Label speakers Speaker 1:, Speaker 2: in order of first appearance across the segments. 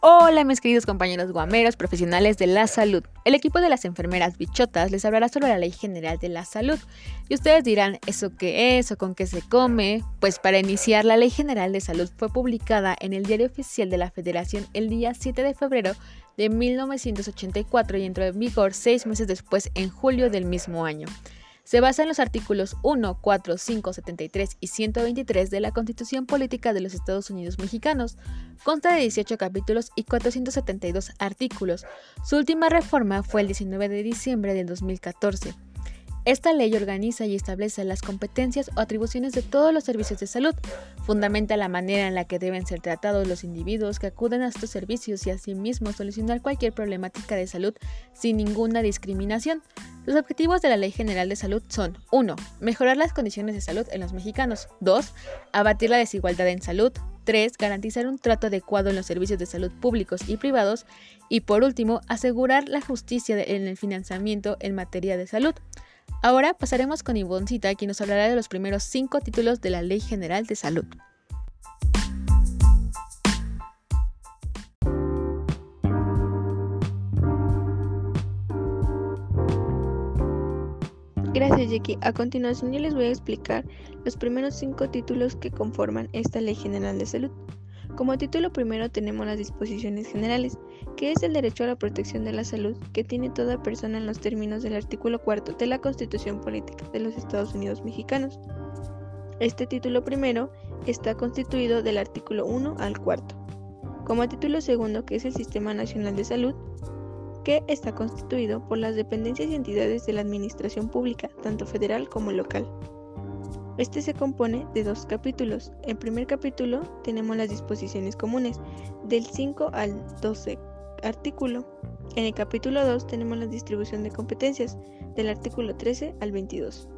Speaker 1: Hola mis queridos compañeros guameros profesionales de la salud. El equipo de las enfermeras bichotas les hablará sobre la Ley General de la Salud. Y ustedes dirán, ¿eso qué es o con qué se come? Pues para iniciar, la Ley General de Salud fue publicada en el Diario Oficial de la Federación el día 7 de febrero de 1984 y entró en vigor seis meses después, en julio del mismo año. Se basa en los artículos 1, 4, 5, 73 y 123 de la Constitución Política de los Estados Unidos Mexicanos. Consta de 18 capítulos y 472 artículos. Su última reforma fue el 19 de diciembre del 2014. Esta ley organiza y establece las competencias o atribuciones de todos los servicios de salud, fundamenta la manera en la que deben ser tratados los individuos que acuden a estos servicios y asimismo solucionar cualquier problemática de salud sin ninguna discriminación. Los objetivos de la Ley General de Salud son 1. Mejorar las condiciones de salud en los mexicanos. 2. Abatir la desigualdad en salud. 3. Garantizar un trato adecuado en los servicios de salud públicos y privados. Y por último, asegurar la justicia en el financiamiento en materia de salud. Ahora pasaremos con Ivoncita, quien nos hablará de los primeros cinco títulos de la Ley General de Salud.
Speaker 2: Gracias, Jackie. A continuación yo les voy a explicar los primeros cinco títulos que conforman esta Ley General de Salud. Como título primero tenemos las disposiciones generales, que es el derecho a la protección de la salud que tiene toda persona en los términos del artículo cuarto de la Constitución Política de los Estados Unidos Mexicanos. Este título primero está constituido del artículo 1 al cuarto. Como título segundo, que es el Sistema Nacional de Salud, que está constituido por las dependencias y entidades de la administración pública, tanto federal como local. Este se compone de dos capítulos. En primer capítulo tenemos las disposiciones comunes, del 5 al 12 artículo. En el capítulo 2 tenemos la distribución de competencias, del artículo 13 al 22.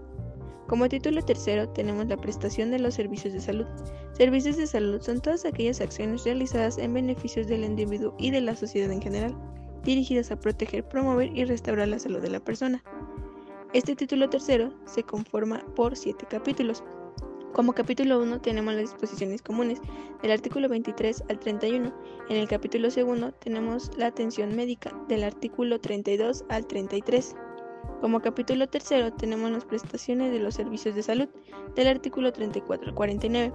Speaker 2: Como título tercero tenemos la prestación de los servicios de salud. Servicios de salud son todas aquellas acciones realizadas en beneficios del individuo y de la sociedad en general, dirigidas a proteger, promover y restaurar la salud de la persona. Este título tercero se conforma por siete capítulos. Como capítulo 1 tenemos las disposiciones comunes, del artículo 23 al 31. En el capítulo segundo tenemos la atención médica, del artículo 32 al 33. Como capítulo tercero tenemos las prestaciones de los servicios de salud, del artículo 34 al 49.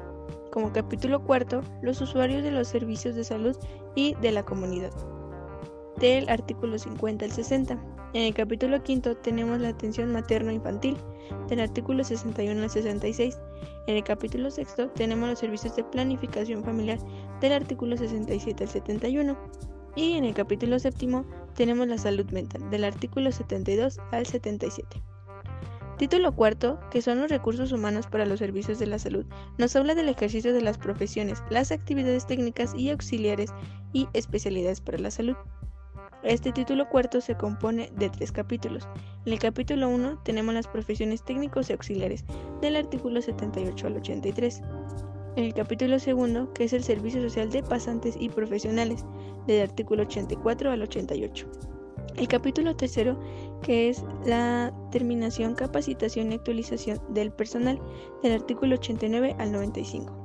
Speaker 2: Como capítulo cuarto, los usuarios de los servicios de salud y de la comunidad, del artículo 50 al 60. En el capítulo quinto tenemos la atención materno-infantil, del artículo 61 al 66. En el capítulo sexto tenemos los servicios de planificación familiar, del artículo 67 al 71. Y en el capítulo séptimo tenemos la salud mental, del artículo 72 al 77. Título cuarto, que son los recursos humanos para los servicios de la salud, nos habla del ejercicio de las profesiones, las actividades técnicas y auxiliares y especialidades para la salud. Este título cuarto se compone de tres capítulos. En el capítulo 1 tenemos las profesiones técnicos y auxiliares, del artículo 78 al 83. En el capítulo segundo, que es el servicio social de pasantes y profesionales, del artículo 84 al 88. El capítulo tercero, que es la terminación, capacitación y actualización del personal, del artículo 89 al 95.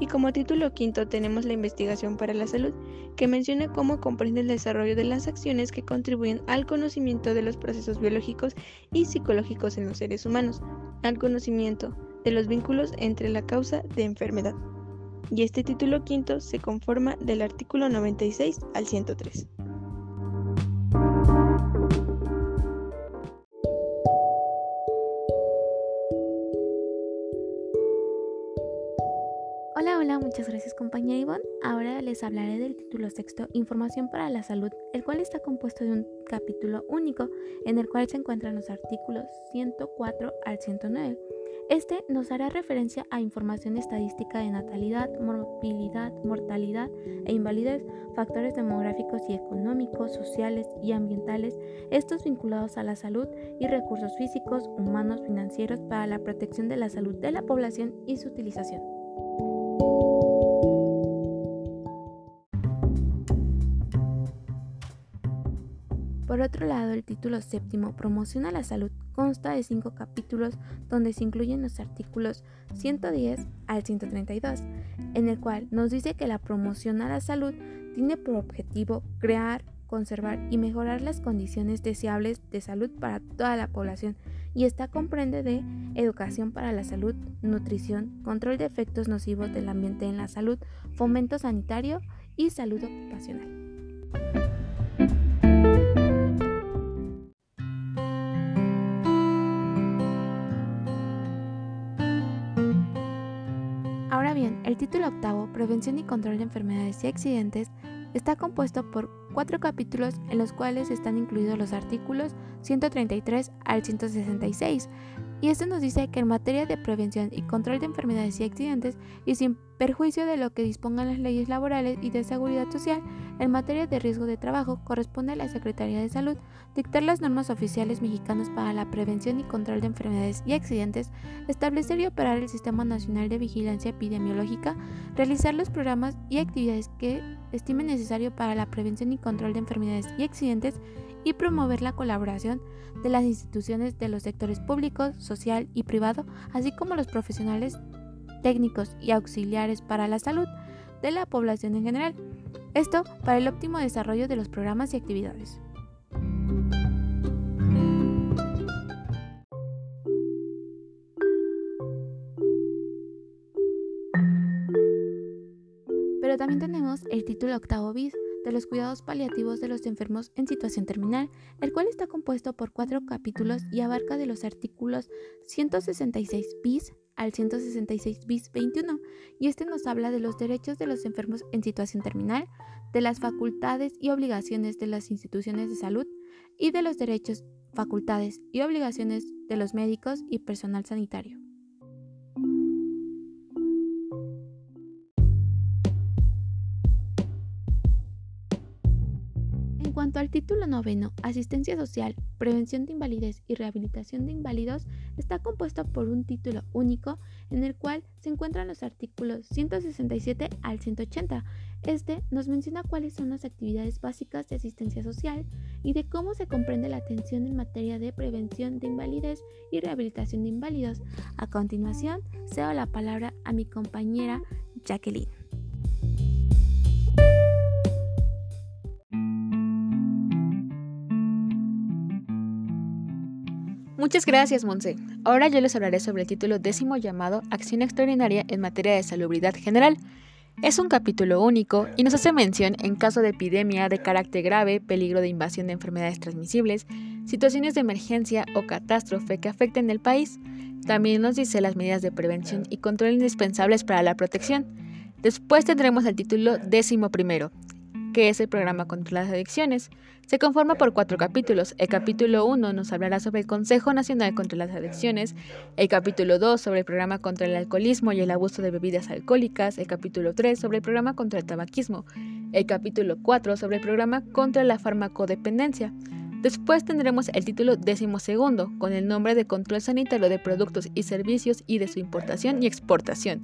Speaker 2: Y como título quinto tenemos la investigación para la salud, que menciona cómo comprende el desarrollo de las acciones que contribuyen al conocimiento de los procesos biológicos y psicológicos en los seres humanos, al conocimiento de los vínculos entre la causa de enfermedad. Y este título quinto se conforma del artículo 96 al 103.
Speaker 3: Les hablaré del título sexto, Información para la Salud, el cual está compuesto de un capítulo único en el cual se encuentran los artículos 104 al 109. Este nos hará referencia a información estadística de natalidad, movilidad, mortalidad e invalidez, factores demográficos y económicos, sociales y ambientales, estos vinculados a la salud y recursos físicos, humanos, financieros para la protección de la salud de la población y su utilización. Por otro lado, el título séptimo, Promoción a la Salud, consta de cinco capítulos donde se incluyen los artículos 110 al 132, en el cual nos dice que la promoción a la salud tiene por objetivo crear, conservar y mejorar las condiciones deseables de salud para toda la población y esta comprende de educación para la salud, nutrición, control de efectos nocivos del ambiente en la salud, fomento sanitario y salud ocupacional. Título octavo, Prevención y Control de Enfermedades y Accidentes, Está compuesto por cuatro capítulos en los cuales están incluidos los artículos 133 al 166, y esto nos dice que en materia de prevención y control de enfermedades y accidentes, y sin perjuicio de lo que dispongan las leyes laborales y de seguridad social, en materia de riesgo de trabajo, corresponde a la Secretaría de Salud dictar las normas oficiales mexicanas para la prevención y control de enfermedades y accidentes, establecer y operar el Sistema Nacional de Vigilancia Epidemiológica, realizar los programas y actividades que estime necesario para la prevención y control de enfermedades y accidentes y promover la colaboración de las instituciones de los sectores público, social y privado, así como los profesionales técnicos y auxiliares para la salud de la población en general. Esto para el óptimo desarrollo de los programas y actividades. Pero también tenemos el título octavo bis de los cuidados paliativos de los enfermos en situación terminal, el cual está compuesto por cuatro capítulos y abarca de los artículos 166 bis al 166 bis 21, y este nos habla de los derechos de los enfermos en situación terminal, de las facultades y obligaciones de las instituciones de salud y de los derechos, facultades y obligaciones de los médicos y personal sanitario. Cuanto al título noveno, Asistencia Social, Prevención de Invalidez y Rehabilitación de Inválidos, está compuesto por un título único en el cual se encuentran los artículos 167 al 180. Este nos menciona cuáles son las actividades básicas de asistencia social y de cómo se comprende la atención en materia de prevención de invalidez y rehabilitación de inválidos. A continuación, cedo la palabra a mi compañera Jacqueline.
Speaker 1: Muchas gracias, Monse. Ahora yo les hablaré sobre el título décimo llamado Acción Extraordinaria en materia de salubridad general. Es un capítulo único y nos hace mención en caso de epidemia de carácter grave, peligro de invasión de enfermedades transmisibles, situaciones de emergencia o catástrofe que afecten el país. También nos dice las medidas de prevención y control indispensables para la protección. Después tendremos el título décimo primero, que es el programa contra las adicciones. Se conforma por cuatro capítulos. El capítulo 1 nos hablará sobre el Consejo Nacional contra las Adicciones, el capítulo 2 sobre el programa contra el alcoholismo y el abuso de bebidas alcohólicas, el capítulo 3 sobre el programa contra el tabaquismo, el capítulo 4 sobre el programa contra la farmacodependencia. Después tendremos el título décimo segundo, con el nombre de Control Sanitario de Productos y Servicios y de su importación y exportación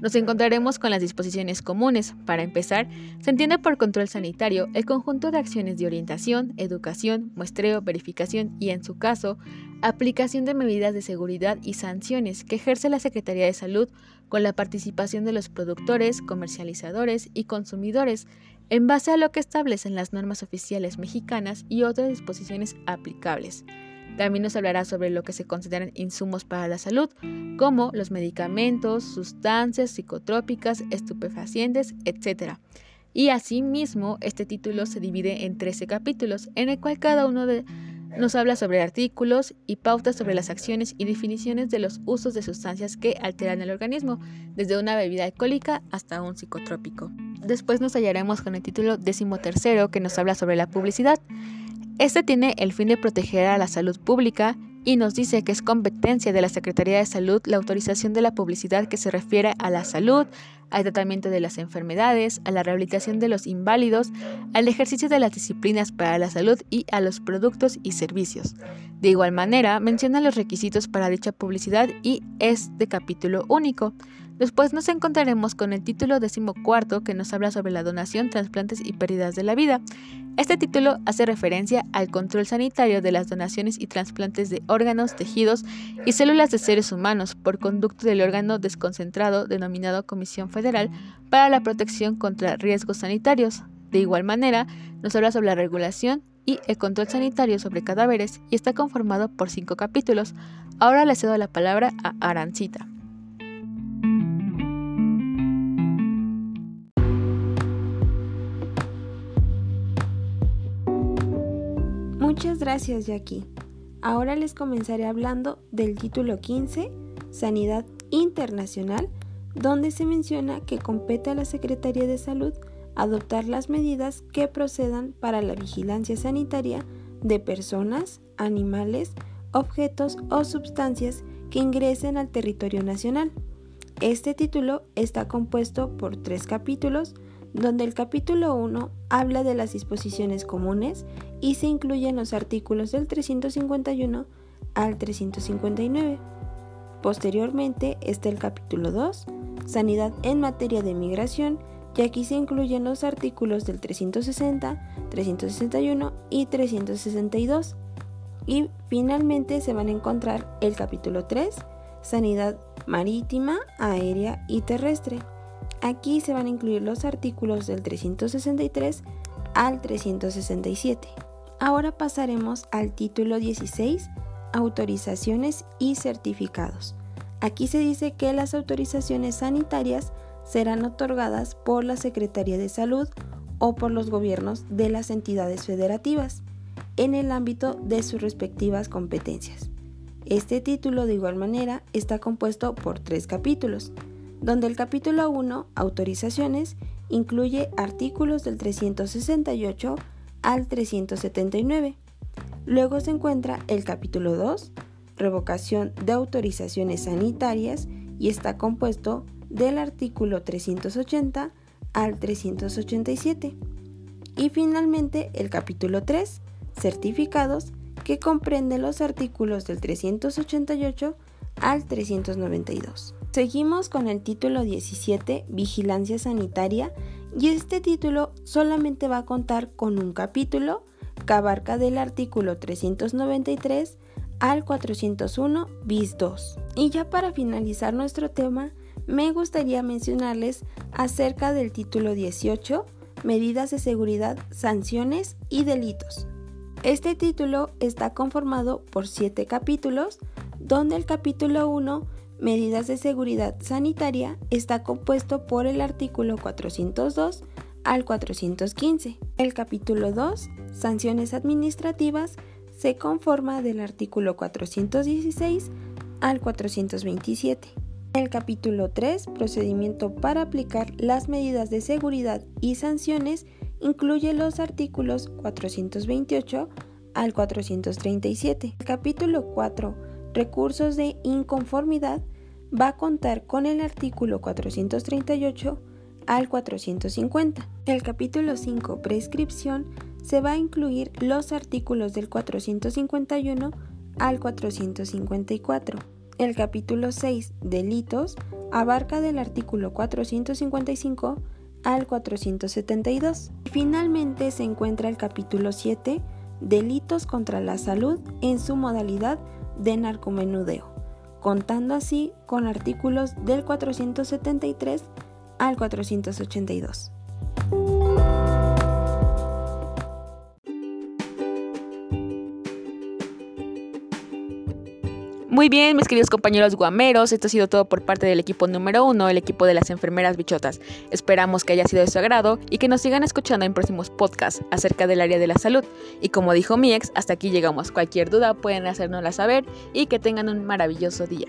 Speaker 1: nos encontraremos con las disposiciones comunes. Para empezar, se entiende por control sanitario el conjunto de acciones de orientación, educación, muestreo, verificación y, en su caso, aplicación de medidas de seguridad y sanciones que ejerce la Secretaría de Salud con la participación de los productores, comercializadores y consumidores, en base a lo que establecen las normas oficiales mexicanas y otras disposiciones aplicables. También nos hablará sobre lo que se consideran insumos para la salud, como los medicamentos, sustancias psicotrópicas, estupefacientes, etc. Y asimismo, este título se divide en 13 capítulos, en el cual cada uno nos habla sobre artículos y pautas sobre las acciones y definiciones de los usos de sustancias que alteran el organismo, desde una bebida alcohólica hasta un psicotrópico. Después nos hallaremos con el título decimotercero que nos habla sobre la publicidad. Este tiene el fin de proteger a la salud pública y nos dice que es competencia de la Secretaría de Salud la autorización de la publicidad que se refiere a la salud, al tratamiento de las enfermedades, a la rehabilitación de los inválidos, al ejercicio de las disciplinas para la salud y a los productos y servicios. De igual manera, menciona los requisitos para dicha publicidad y es de capítulo único. Después nos encontraremos con el título decimocuarto que nos habla sobre la donación, trasplantes y pérdidas de la vida. Este título hace referencia al control sanitario de las donaciones y trasplantes de órganos, tejidos y células de seres humanos por conducto del órgano desconcentrado denominado Comisión Federal para la Protección contra Riesgos Sanitarios. De igual manera, nos habla sobre la regulación y el control sanitario sobre cadáveres y está conformado por cinco capítulos. Ahora le cedo la palabra a Arancita.
Speaker 4: Muchas gracias, Jackie. Ahora les comenzaré hablando del título 15, Sanidad Internacional, donde se menciona que compete a la Secretaría de Salud adoptar las medidas que procedan para la vigilancia sanitaria de personas, animales, objetos o sustancias que ingresen al territorio nacional. Este título está compuesto por tres capítulos, donde el capítulo 1 habla de las disposiciones comunes y se incluyen los artículos del 351 al 359. Posteriormente está el capítulo 2, Sanidad en materia de migración, y aquí se incluyen los artículos del 360, 361 y 362. Y finalmente se van a encontrar el capítulo 3, Sanidad marítima, aérea y terrestre. Aquí se van a incluir los artículos del 363 al 367. Ahora pasaremos al título 16, autorizaciones y certificados. Aquí se dice que las autorizaciones sanitarias serán otorgadas por la Secretaría de Salud o por los gobiernos de las entidades federativas en el ámbito de sus respectivas competencias. Este título de igual manera está compuesto por tres capítulos, donde el capítulo 1, autorizaciones, incluye artículos del 368 al 379. Luego se encuentra el capítulo 2, revocación de autorizaciones sanitarias, y está compuesto del artículo 380 al 387. Y finalmente el capítulo 3, certificados, que comprende los artículos del 388 al 392. Seguimos con el título 17, Vigilancia Sanitaria, y este título solamente va a contar con un capítulo que abarca del artículo 393 al 401 bis 2. Y ya para finalizar nuestro tema, me gustaría mencionarles acerca del título 18, Medidas de Seguridad, Sanciones y Delitos. Este título está conformado por siete capítulos, donde el capítulo 1 Medidas de seguridad sanitaria está compuesto por el artículo 402 al 415. El capítulo 2, Sanciones administrativas, se conforma del artículo 416 al 427. El capítulo 3, Procedimiento para aplicar las medidas de seguridad y sanciones, incluye los artículos 428 al 437. El capítulo 4, recursos de inconformidad va a contar con el artículo 438 al 450. El capítulo 5, prescripción, se va a incluir los artículos del 451 al 454. El capítulo 6, delitos, abarca del artículo 455 al 472. Y finalmente se encuentra el capítulo 7, delitos contra la salud en su modalidad de narcomenudeo, contando así con artículos del 473 al 482.
Speaker 1: Muy bien, mis queridos compañeros guameros, esto ha sido todo por parte del equipo número uno, el equipo de las enfermeras bichotas. Esperamos que haya sido de su agrado y que nos sigan escuchando en próximos podcasts acerca del área de la salud. Y como dijo mi ex, hasta aquí llegamos. Cualquier duda pueden hacérnosla saber y que tengan un maravilloso día.